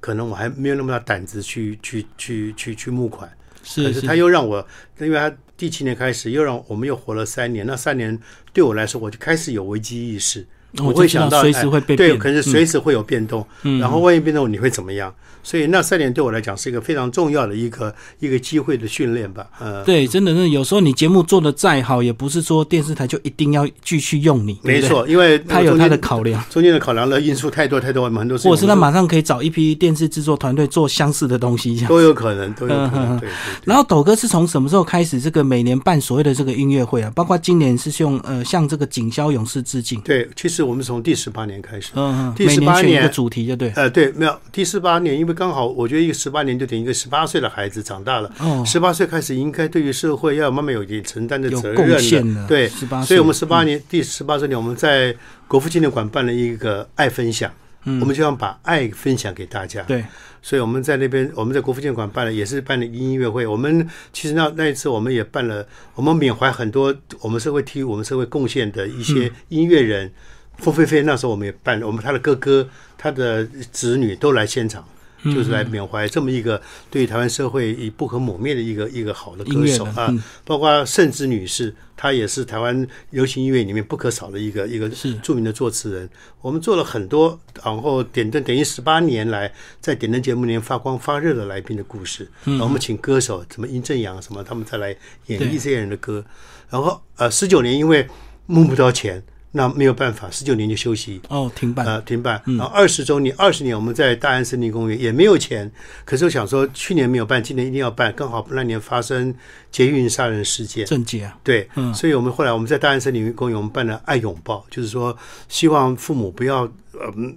可能我还没有那么大胆子去去去去去募款。可是是他又让我，因为他第七年开始又让我们又活了三年，那三年对我来说，我就开始有危机意识。我会想到随时会被哎对，可是随时会有变动，嗯然后万一变动你会怎么样？所以那三年对我来讲是一个非常重要的一个一个机会的训练吧。呃，对，真的是有时候你节目做的再好，也不是说电视台就一定要继续用你，没错，因为他有他的考量，中间的考量的因素太多太多，我们很多事情或者是他马上可以找一批电视制作团队做相似的东西。都有可能，都有可嗯嗯嗯能，对。然后斗哥是从什么时候开始这个每年办所谓的这个音乐会啊？包括今年是用呃向这个警消勇士致敬，对，其实我们从第十八年开始，嗯嗯，第每年18选一个主题，就对。呃，对，没有第十八年，因为刚好我觉得一个十八年就等于一个十八岁的孩子长大了，哦，十八岁开始应该对于社会要慢慢有一点承担的责任献了，对，十八，所以我们十八年、第十八周年，我们在国父纪念馆办了一个爱分享，嗯。我们就想把爱分享给大家。对，所以我们在那边，我们在国父纪念馆办了，也是办了音乐会。我们其实那那一次我们也办了，我们缅怀很多我们社会替我们社会贡献的一些音乐人。凤飞飞那时候我们也办了，我们他的哥哥、他的子女都来现场。就是来缅怀这么一个对于台湾社会以不可磨灭的一个一个好的歌手啊，嗯包括盛之女士，她也是台湾流行音乐里面不可少的一个一个是著名的作词人。我们做了很多，然后点灯等于十八年来在点灯节目里面发光发热的来宾的故事。然后我们请歌手，什么殷正阳什么，他们再来演绎这些人的歌。然后呃，十九年因为募不到钱，那没有办法，十九年就休息。哦，停办，呃，停办。然后二十周年，二十年我们在大安森林公园也没有钱，可是我想说，去年没有办，今年一定要办。刚好那年发生捷运杀人事件，正解啊，对，嗯所以我们后来我们在大安森林公园，我们办了爱拥抱，就是说希望父母不要呃嗯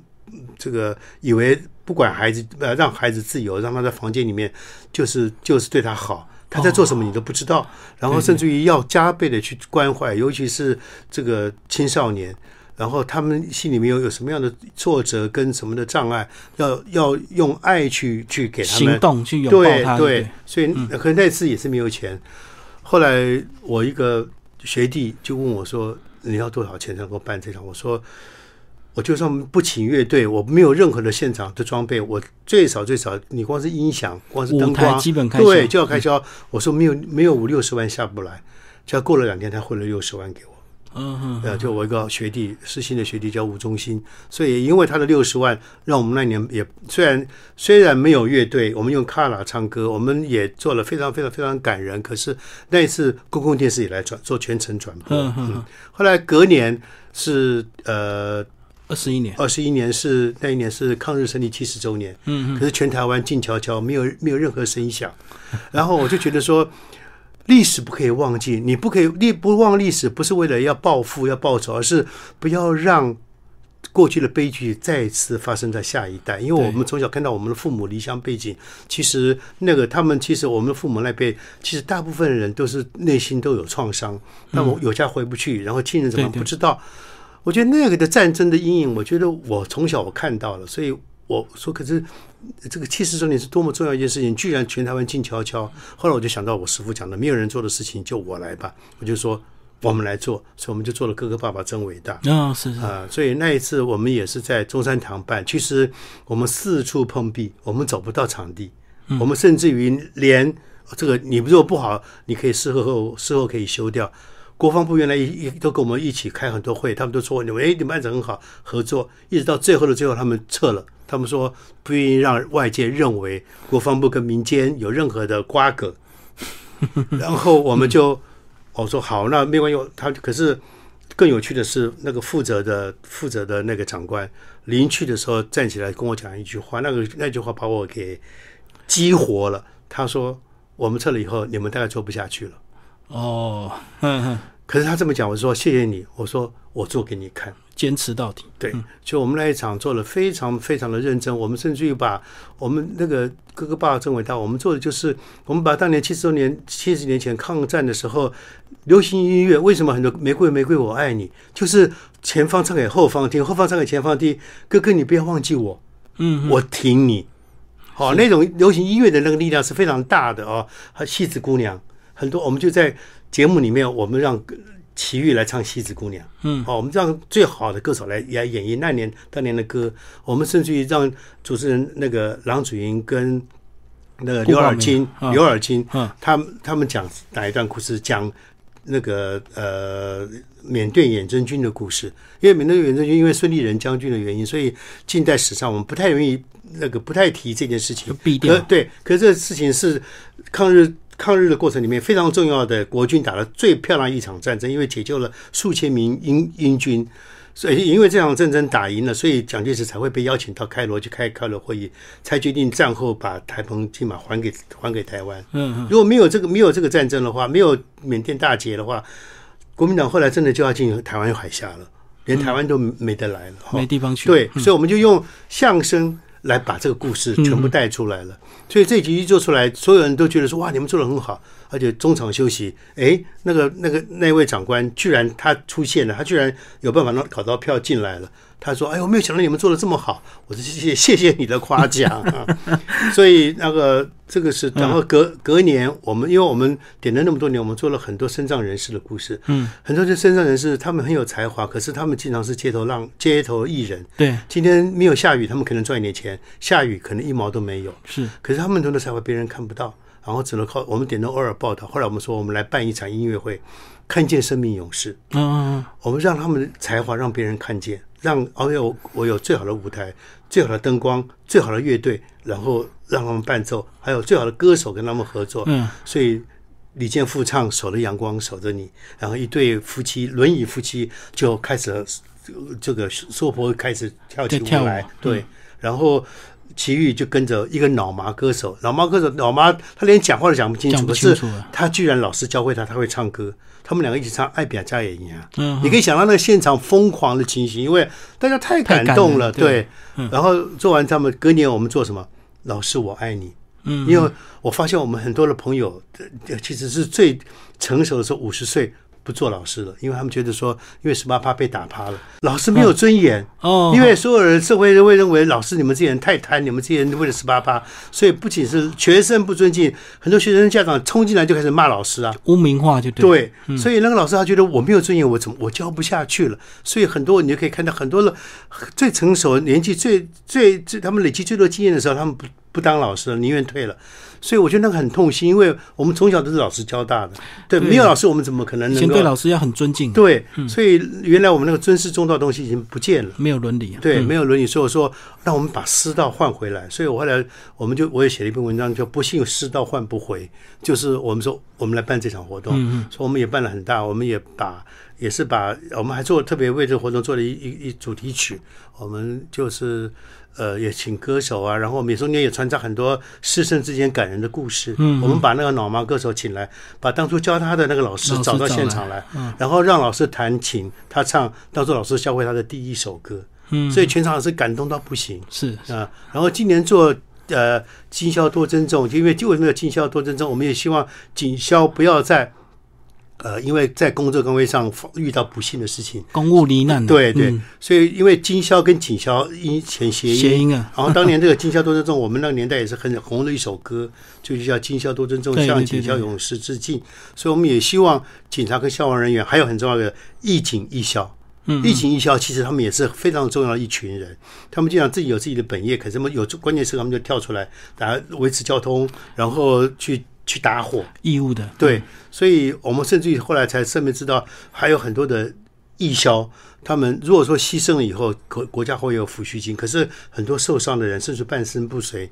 这个以为不管孩子呃让孩子自由，让他在房间里面就是就是对他好。他在做什么你都不知道，然后甚至于要加倍的去关怀，尤其是这个青少年，然后他们心里面有有什么样的挫折跟什么的障碍，要要用爱去去给他们行动去拥抱对他，对对，，所以可能那次也是没有钱。后来我一个学弟就问我说：“你要多少钱才能够办这场？”我说：“我就算不请乐队，我没有任何的现场的装备，我最少最少，你光是音响，光是灯光，基本开销对，就要开销。我说没有没有五六十万下不来，就要过了两天，他汇了六十万给我。嗯哼，呃，就我一个学弟，实新的学弟叫吴忠新，所以因为他的六十万，让我们那年也虽然虽然没有乐队，我们用卡拉唱歌，我们也做了非常非常非常感人。可是那一次公共电视也来转做全程转播，嗯哼哼，后来隔年是呃二十一年，二十一年是那一年是抗日胜利七十周年，嗯可是全台湾静悄悄，没有没有任何声响。然后我就觉得说，历史不可以忘记，你不可以历不忘历史，不是为了要报复要报仇，而是不要让过去的悲剧再次发生在下一代。因为我们从小看到我们的父母离乡背景，其实那个他们其实我们的父母那辈，其实大部分人都是内心都有创伤，那么有家回不去，然后亲人怎么不知道。我觉得那个的战争的阴影，我觉得我从小我看到了，所以我说，可是这个七十周年是多么重要一件事情，居然全台湾静悄悄。后来我就想到我师傅讲的，没有人做的事情就我来吧，我就说我们来做，所以我们就做了《哥哥爸爸真伟大》。啊，是是，啊、所以那一次我们也是在中山堂办，其实我们四处碰壁，我们找不到场地，我们甚至于连这个你如果不好，你可以事后后事后可以修掉。国防部原来一一都跟我们一起开很多会，他们都说你们哎你们案子很好合作，一直到最后的最后他们撤了，他们说不愿意让外界认为国防部跟民间有任何的瓜葛，然后我们就我说好，那没关系，他可是更有趣的是那个负责的负责的那个长官临去的时候站起来跟我讲一句话，那个那句话把我给激活了，他说我们撤了以后，你们大概做不下去了。哦，哼哼，可是他这么讲，我说谢谢你，我说我做给你看。坚持到底。对，就我们那一场做了非常非常的认真，我们甚至于把我们那个哥哥爸爸真伟大，我们做的就是我们把当年七十周年、七十年前抗战的时候，流行音乐为什么很多玫瑰玫瑰我爱你，就是前方唱给后方听，后方唱给前方听，哥哥你不要忘记我，嗯，我挺你。好、那种流行音乐的那个力量是非常大的哦。还戏子姑娘，很多我们就在节目里面，我们让齐豫来唱《西子姑娘》。嗯，好、我们让最好的歌手来来演绎那年当年的歌。我们甚至于让主持人那个郎祖筠跟那个刘尔金刘尔金，嗯他们他们讲哪一段故事？讲那个呃缅甸远征军的故事。因为缅甸远征军因为孙立人将军的原因，所以近代史上我们不太容易那个不太提这件事情就。避掉可。对，可是这事情是抗日抗日的过程里面非常重要的，国军打了最漂亮一场战争，因为解救了数千名英英军。所以，因为这场战争打赢了，所以蒋介石才会被邀请到开罗去开开罗会议，才决定战后把台澎金马还给还给台湾。嗯嗯，如果没有这个没有这个战争的话，没有缅甸大捷的话，国民党后来真的就要进台湾海峡了，连台湾都没得来了。哈没地方去。对，所以我们就用相声来把这个故事全部带出来了。所以这集一做出来，所有人都觉得说哇，你们做的很好。而且中场休息，哎，那个那个那位长官居然他出现了，他居然有办法能搞到票进来了。他说：“哎呦，没有想到你们做的这么好。”我说：“谢谢谢谢你的夸奖啊。”所以那个这个是，然后隔隔年我们因为我们点了那么多年，我们做了很多身障人士的故事。嗯，很多这身障人士他们很有才华，可是他们经常是街头浪街头艺人。对，今天没有下雨，他们可能赚一点钱；下雨可能一毛都没有。是，可是他们很多的才华别人看不到，然后只能靠我们点到偶尔报道。后来我们说，我们来办一场音乐会，看见生命勇士。嗯嗯我们让他们的才华让别人看见，让而且我我有最好的舞台、最好的灯光、最好的乐队，然后让他们伴奏，还有最好的歌手跟他们合作。嗯，所以李健复唱《守着阳光守着你》，然后一对夫妻轮椅夫妻就开始呃这个娑婆开始跳起舞舞来，对，然后。齐豫就跟着一个脑麻歌手，脑麻歌手脑麻，他连讲话都讲不清楚，可是他居然老师教会他，他会唱歌。他们两个一起唱《爱比亚加也一样》，嗯你可以想到那个现场疯狂的情形，因为大家太感动了，对。然后做完他们隔年我们做什么？老师我爱你，嗯，因为我发现我们很多的朋友，呃其实是最成熟的时候，五十岁不做老师了，因为他们觉得说，因为十八趴被打趴了，老师没有尊严。哦，因为所有人社会都会认为老师你们这些人太贪，你们这些人为了十八趴，所以不仅是学生不尊敬，很多学生家长冲进来就开始骂老师啊。污名化就对。对，所以那个老师他觉得我没有尊严，我怎么我教不下去了？所以很多你就可以看到很多的最成熟、年纪最最最他们累积最多经验的时候，他们不不当老师了，宁愿退了。所以我觉得那个很痛心，因为我们从小都是老师教大的，对，没有老师我们怎么可能能够对老师要很尊敬，对？所以原来我们那个尊师重道的东西已经不见了。没有伦理啊。对，嗯没有伦理，所以我说让我们把师道换回来。所以我后来我们就我也写了一篇文章，叫“不信师道换不回”，就是我们说我们来办这场活动，嗯所以我们也办了很大，我们也把也是把我们还做特别为这个活动做了一一一主题曲，我们就是呃也请歌手啊，然后我们也中间也穿插很多师生之间感人的故事。嗯我们把那个脑麻歌手请来，把当初教他的那个老师找到现场来，嗯然后让老师弹琴，他唱，当初老师教会他的第一首歌。嗯，所以全场是感动到不行是啊。然后今年做呃今宵多珍重，因为就为什么要今宵多珍重？我们也希望锦宵不要在呃因为在工作岗位上遇到不幸的事情。公务罹难的。对对，嗯所以因为经销跟警销因前谐音，谐音啊。然后当年这个经销多珍重，我们那个年代也是很红的一首歌，就是叫经销多尊重，向警销勇士致敬。所以我们也希望警察跟消防人员，还有很重要的义警义消。嗯义警义消其实他们也是非常重要的一群人，他们经常自己有自己的本业，可是他们有关键时刻他们就跳出来，来维持交通，然后去去打火。义务的，对，所以我们甚至于后来才侧面知道，还有很多的义消，他们如果说牺牲了以后，国国家会有抚恤金，可是很多受伤的人甚至半身不遂，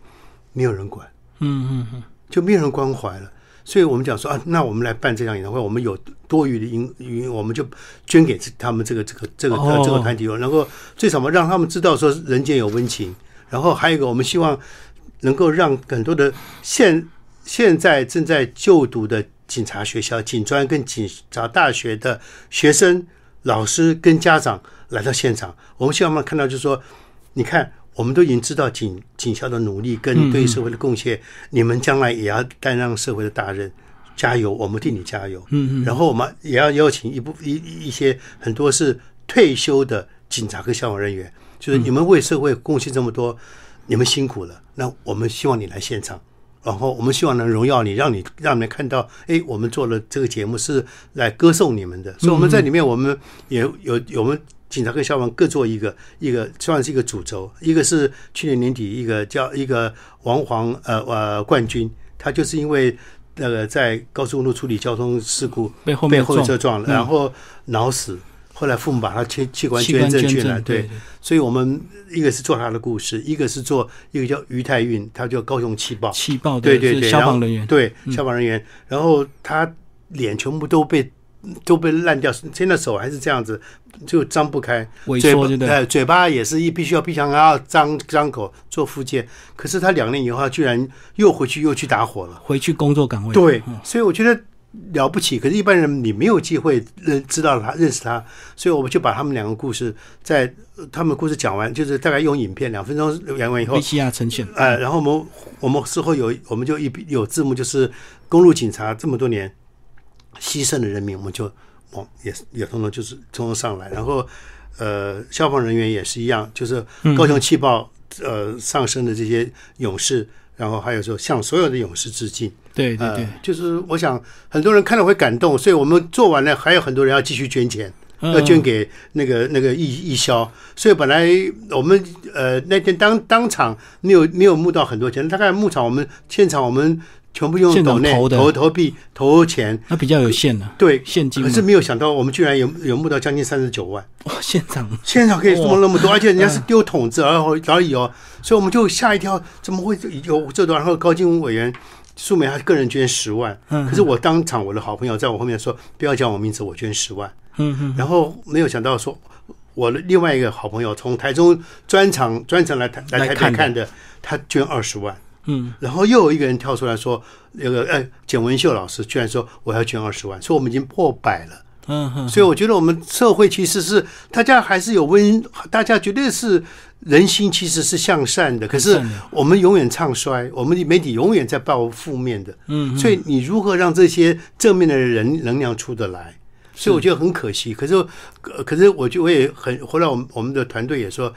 没有人管，嗯嗯嗯，就没有人关怀了。所以我们讲说啊，那我们来办这场演唱会，我们有多余的银银，我们就捐给这他们这个这个这个、这个团体，能够最少嘛让他们知道说人间有温情。然后还有一个，我们希望能够让很多的现现在正在就读的警察学校、警专跟警察大学的学生、老师跟家长来到现场，我们希望他们看到，就是说，你看，我们都已经知道警警校的努力跟对社会的贡献，你们将来也要担当社会的大任。加油，我们替你加油。嗯嗯，然后我们也要邀请一部一一一些很多是退休的警察跟消防人员，就是你们为社会贡献这么多，你们辛苦了。那我们希望你来现场，然后我们希望能荣耀你，让你让你们看到，哎，我们做了这个节目是来歌颂你们的。所以我们在里面，我们也有有我们警察跟消防各做一个一个算是一个主轴，一个是去年年底一个叫一个王黄呃呃冠军，他就是因为。那个在高速公路处理交通事故被后被面撞后车撞了，嗯然后脑死，后来父母把他器器官捐赠去捐了，对，所以我们一个是做他的故事，一个是做一个叫于太运，他叫高雄气爆，气爆对对对，消防人员，嗯。对消防人员，然后他脸全部都被都被烂掉，现在手还是这样子，就张不开，萎缩，对。嘴巴也是一必须要闭上，然后张张口做复健，可是他两年以后，他居然又回去又去打火了。回去工作岗位，对嗯，所以我觉得了不起。可是，一般人你没有机会认知道他、认识他，所以我们就把他们两个故事在呃他们故事讲完，就是大概用影片两分钟讲完以后，，VCR 呈现，呃，然后我们我们事后有我们就一有字幕，就是公路警察这么多年牺牲的人民，我们就往也也通通就是通通上来，然后呃消防人员也是一样，就是高雄气爆呃上升的这些勇士。然后还有说向所有的勇士致敬，对对对。呃，，就是我想很多人看了会感动，所以我们做完了，还有很多人要继续捐钱，嗯。要捐给那个那个义义消，所以本来我们呃那天当当场没有没有募到很多钱，大概牧场我们现场我们全部用抖内投投投币投钱，那比较有限的对，现金，可是没有想到我们居然有有募到将近三十九万，哇，现场。现场可以送那么多，而且人家是嗯丢桶子而而已哦，所以我们就吓一跳，怎么会有这多？然后高金委员。素梅她个人捐十万，嗯可是我当场我的好朋友在我后面说不要讲我名字，我捐十万。嗯嗯，然后没有想到说，我的另外一个好朋友从台中专场专程来台来台北来看的看的，他捐二十万。嗯，然后又有一个人跳出来说，那个呃简文秀老师居然说我要捐二十万，说我们已经破百了。嗯嗯，所以我觉得我们社会其实是大家还是有温，大家绝对是人心其实是向善的，可是我们永远唱衰，我们的媒体永远在报负面的。嗯，所以你如何让这些正面的人能量出得来？所以我觉得很可惜。可是，呃可是我就我也很后来我们我们的团队也说，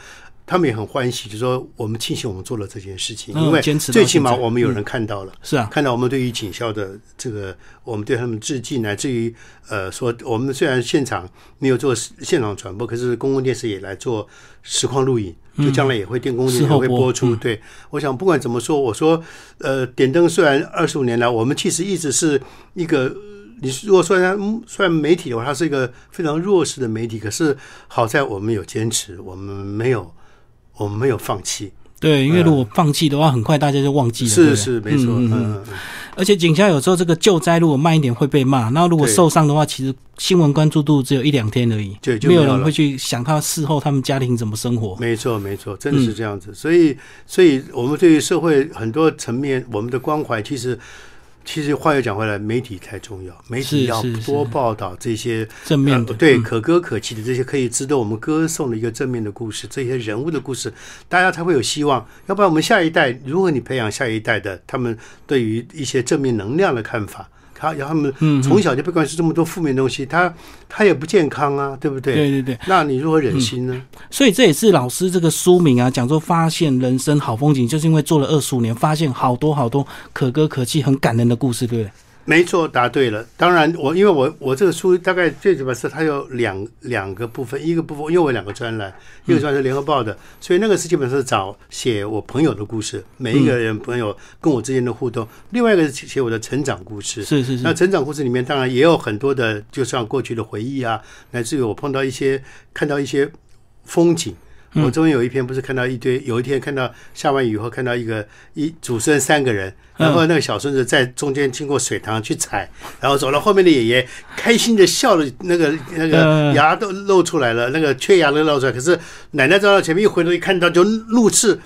他们也很欢喜，就说我们庆幸我们做了这件事情，嗯因为最起码我们有人看到了。是啊，看到我们对于警校的这个，我们对他们致敬，乃至于呃说，我们虽然现场没有做现场传播，可是公共电视也来做实况录影，就将来也会电公共电视事后播会播出。嗯对，我想不管怎么说，我说呃，点灯虽然二十五年来，我们其实一直是一个。你如果说它算媒体的话，它是一个非常弱势的媒体。可是好在我们有坚持，我们没有，我们没有放弃。对，因为如果放弃的话，很快大家就忘记了。是是没错，嗯而且警校有时候这个救灾如果慢一点会被骂，那如果受伤的话，其实新闻关注度只有一两天而已，对就没有人会去想他事后他们家庭怎么生活。没错，没错，真的嗯是这样子。所以，所以我们对于社会很多层面，我们的关怀，其实，其实话又讲回来，媒体太重要，媒体要多报道这些正面的，呃对嗯可歌可泣的这些可以值得我们歌颂的一个正面的故事，这些人物的故事，大家才会有希望。要不然，我们下一代，如果你培养下一代的他们对于一些正面能量的看法。他让他们嗯从小就被灌输这么多负面东西，他他也不健康啊，对不对？对对对，那你如何忍心呢？所以这也是老师这个书名啊，讲说发现人生好风景，就是因为做了二十五年，发现好多好多可歌可泣、很感人的故事，对不对？没错，答对了。当然，我因为我我这个书大概最起码是它有两两个部分，一个部分因为我有两个专栏，一个专栏是联合报的，所以那个是基本上是找写我朋友的故事，每一个人朋友跟我之间的互动；另外一个是写我的成长故事。是是是。那成长故事里面当然也有很多的，就像过去的回忆啊，乃至于我碰到一些看到一些风景。我终于有一篇不是看到一堆，有一天看到下完雨后看到一个一主持人三个人，然后那个小孙子在中间经过水塘去踩，然后走到后面的爷爷开心的笑了，那个那个牙都露出来了，那个缺牙都露出来，可是奶奶走到前面一回头一看到就怒斥，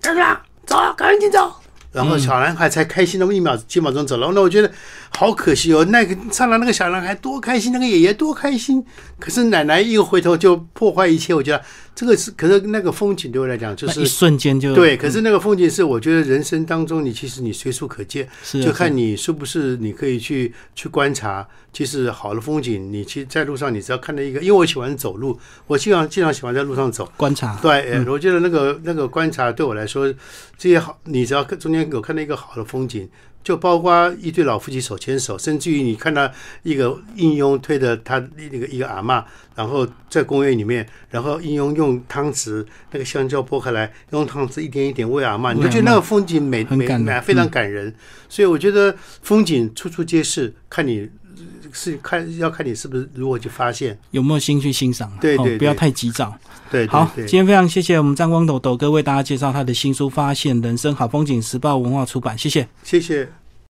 干啥？走，赶紧走。然后小男孩才开心那么一秒几秒钟走了，那我觉得好可惜哦。那个上来那个小男孩多开心，那个爷爷多开心，可是奶奶一回头就破坏一切。我觉得这个是，可是那个风景对我来讲就是一瞬间就对。可是那个风景是我觉得人生当中你其实你随处可见，就看你是不是你可以去去观察。其实好的风景，你其实在路上你只要看到一个，因为我喜欢走路，我经常经常喜欢在路上走观察。对，我觉得那个那个观察对我来说，这些好，你只要中间有看到一个好的风景，就包括一对老夫妻手牵手，甚至于你看到一个应用推着他那个一个阿妈，然后在公园里面，然后应用用汤匙那个香蕉剥开来，用汤匙一点一点喂阿妈，你就觉得那个风景美美美非常感人。所以我觉得风景处处皆是，看你。是看要看你是不是如何去发现，有没有心去欣赏，对对，不要太急躁。对，好，今天非常谢谢我们张光斗斗哥为大家介绍他的新书《发现人生好风景》，时报文化出版，谢谢，谢谢。